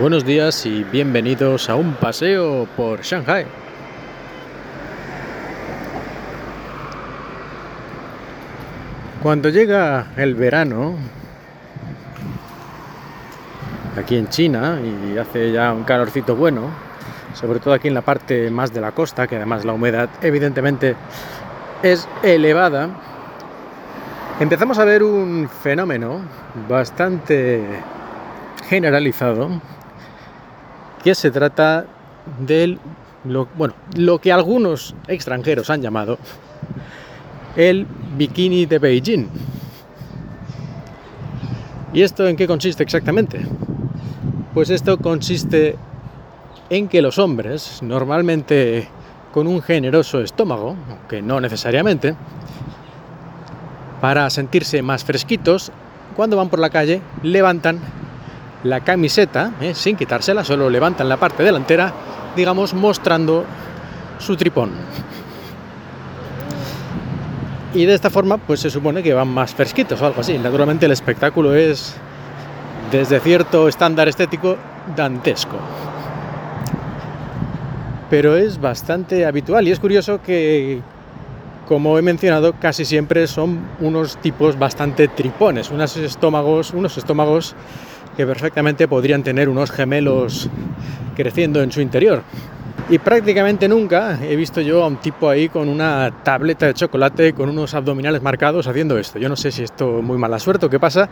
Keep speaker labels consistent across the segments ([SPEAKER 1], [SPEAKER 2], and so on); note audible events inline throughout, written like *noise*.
[SPEAKER 1] Buenos días y bienvenidos a un paseo por Shanghai. Cuando llega el verano, aquí en China, y hace ya un calorcito bueno, sobre todo aquí en la parte más de la costa, que además la humedad evidentemente es elevada, empezamos a ver un fenómeno bastante generalizado que se trata del bueno, lo que algunos extranjeros han llamado el bikini de Beijing. ¿Y esto en qué consiste exactamente? Pues esto consiste en que los hombres, normalmente con un generoso estómago, aunque no necesariamente, para sentirse más fresquitos, cuando van por la calle levantan la camiseta, ¿eh? sin quitársela, solo levantan la parte delantera, digamos, mostrando su tripón. Y de esta forma, pues se supone que van más fresquitos o algo así. Naturalmente el espectáculo es, desde cierto estándar estético, dantesco. Pero es bastante habitual y es curioso que, como he mencionado, casi siempre son unos tipos bastante tripones, unos estómagos, unos estómagos que perfectamente podrían tener unos gemelos creciendo en su interior. Y prácticamente nunca he visto yo a un tipo ahí con una tableta de chocolate con unos abdominales marcados haciendo esto. Yo no sé si esto muy mala suerte o qué pasa,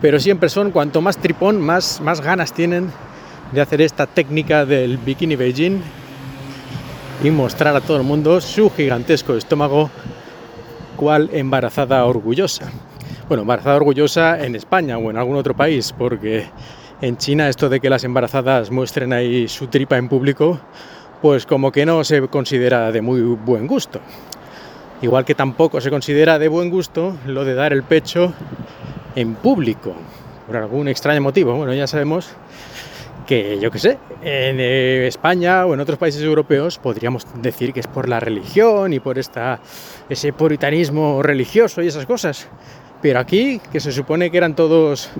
[SPEAKER 1] pero siempre son cuanto más tripón, más, más ganas tienen de hacer esta técnica del bikini Beijing y mostrar a todo el mundo su gigantesco estómago cual embarazada orgullosa bueno, embarazada orgullosa en España o en algún otro país, porque en China esto de que las embarazadas muestren ahí su tripa en público, pues como que no se considera de muy buen gusto. Igual que tampoco se considera de buen gusto lo de dar el pecho en público, por algún extraño motivo. Bueno, ya sabemos que, yo qué sé, en eh, España o en otros países europeos podríamos decir que es por la religión y por esta, ese puritanismo religioso y esas cosas. Pero aquí, que se supone que eran todos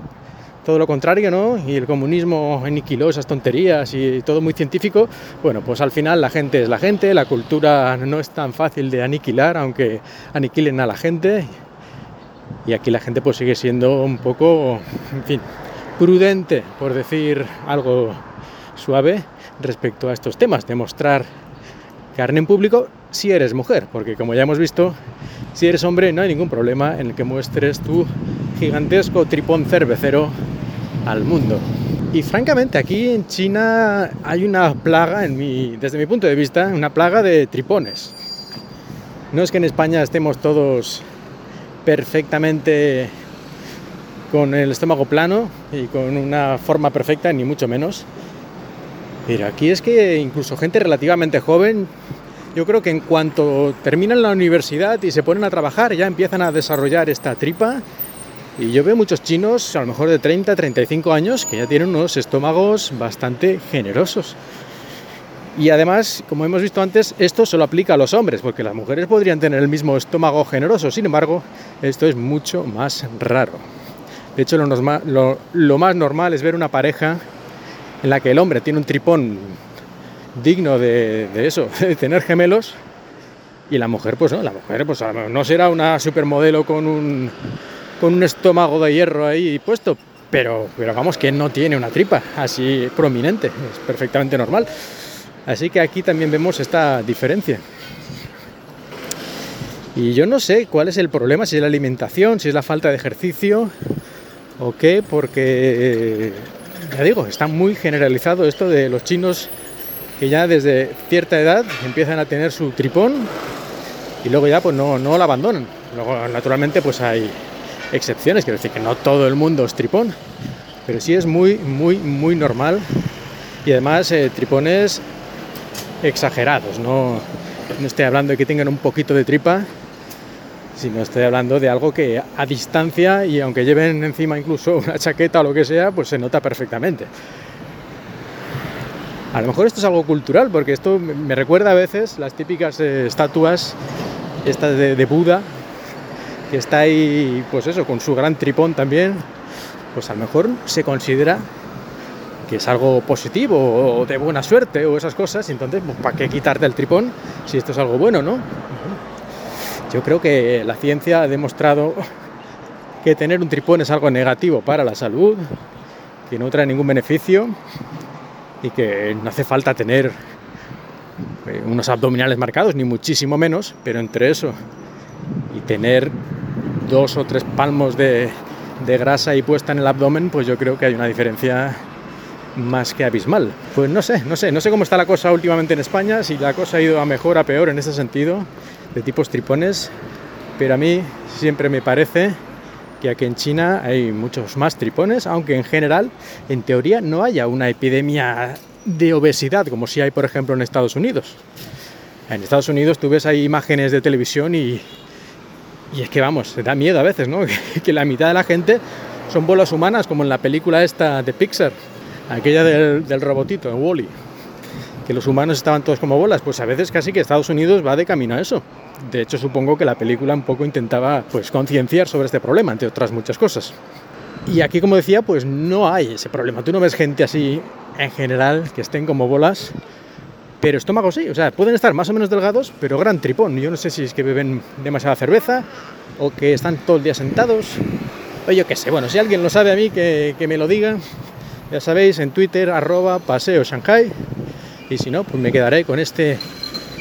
[SPEAKER 1] todo lo contrario, ¿no? Y el comunismo aniquiló esas tonterías y todo muy científico. Bueno, pues al final la gente es la gente, la cultura no es tan fácil de aniquilar, aunque aniquilen a la gente. Y aquí la gente pues sigue siendo un poco, en fin, prudente, por decir algo suave, respecto a estos temas, de mostrar carne en público si eres mujer, porque como ya hemos visto, si eres hombre no hay ningún problema en el que muestres tu gigantesco tripón cervecero al mundo. Y francamente aquí en China hay una plaga, desde mi punto de vista, una plaga de tripones. No es que en España estemos todos perfectamente con el estómago plano y con una forma perfecta, ni mucho menos. Pero aquí es que incluso gente relativamente joven yo creo que en cuanto terminan la universidad y se ponen a trabajar, ya empiezan a desarrollar esta tripa. Y yo veo muchos chinos, a lo mejor de 30, 35 años, que ya tienen unos estómagos bastante generosos. Y además, como hemos visto antes, esto solo aplica a los hombres, porque las mujeres podrían tener el mismo estómago generoso. Sin embargo, esto es mucho más raro. De hecho, lo, lo más normal es ver una pareja en la que el hombre tiene un tripón digno de, eso, *laughs* de tener gemelos. Y la mujer, pues no, la mujer pues no será una supermodelo con un, con un estómago de hierro ahí puesto, pero, pero vamos, que no tiene una tripa así prominente, es perfectamente normal. Así que aquí también vemos esta diferencia. Y yo no sé cuál es el problema, si es la alimentación, si es la falta de ejercicio o qué, porque ya digo, está muy generalizado esto de los chinos que ya desde cierta edad empiezan a tener su tripón y luego ya pues no, no lo abandonan. Luego naturalmente pues hay excepciones, quiero decir que no todo el mundo es tripón, pero sí es muy, muy, muy normal y además eh, tripones exagerados, no, no estoy hablando de que tengan un poquito de tripa, sino estoy hablando de algo que a distancia y aunque lleven encima incluso una chaqueta o lo que sea, pues se nota perfectamente. A lo mejor esto es algo cultural, porque esto me recuerda a veces las típicas eh, estatuas estas de, Buda, que está ahí, pues eso, con su gran tripón también, pues a lo mejor se considera que es algo positivo o de buena suerte o esas cosas, entonces, pues, ¿para qué quitarte el tripón si esto es algo bueno, no? Yo creo que la ciencia ha demostrado que tener un tripón es algo negativo para la salud, que no trae ningún beneficio y que no hace falta tener eh, unos abdominales marcados, ni muchísimo menos, pero entre eso y tener dos o tres palmos de, de grasa y puesta en el abdomen, pues yo creo que hay una diferencia más que abismal. Pues no sé, no sé, no sé cómo está la cosa últimamente en España, si la cosa ha ido a mejor, a peor en ese sentido, de tipos tripones, pero a mí siempre me parece que aquí en China hay muchos más tripones, aunque en general, en teoría, no haya una epidemia de obesidad como si hay, por ejemplo, en Estados Unidos. En Estados Unidos tú ves ahí imágenes de televisión y, y es que vamos, se da miedo a veces, ¿no? *laughs* que la mitad de la gente son bolas humanas, como en la película esta de Pixar, aquella del, robotito, en Wally, que los humanos estaban todos como bolas, pues a veces casi que Estados Unidos va de camino a eso. De hecho, supongo que la película un poco intentaba pues concienciar sobre este problema, entre otras muchas cosas. Y aquí, como decía, pues no hay ese problema. Tú no ves gente así en general que estén como bolas, pero estómago sí. O sea, pueden estar más o menos delgados, pero gran tripón. Yo no sé si es que beben demasiada cerveza o que están todo el día sentados. O yo qué sé. Bueno, si alguien lo sabe a mí, que, que me lo diga. Ya sabéis, en Twitter, arroba paseo Shanghai. Y si no, pues me quedaré con este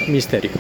[SPEAKER 1] misterio.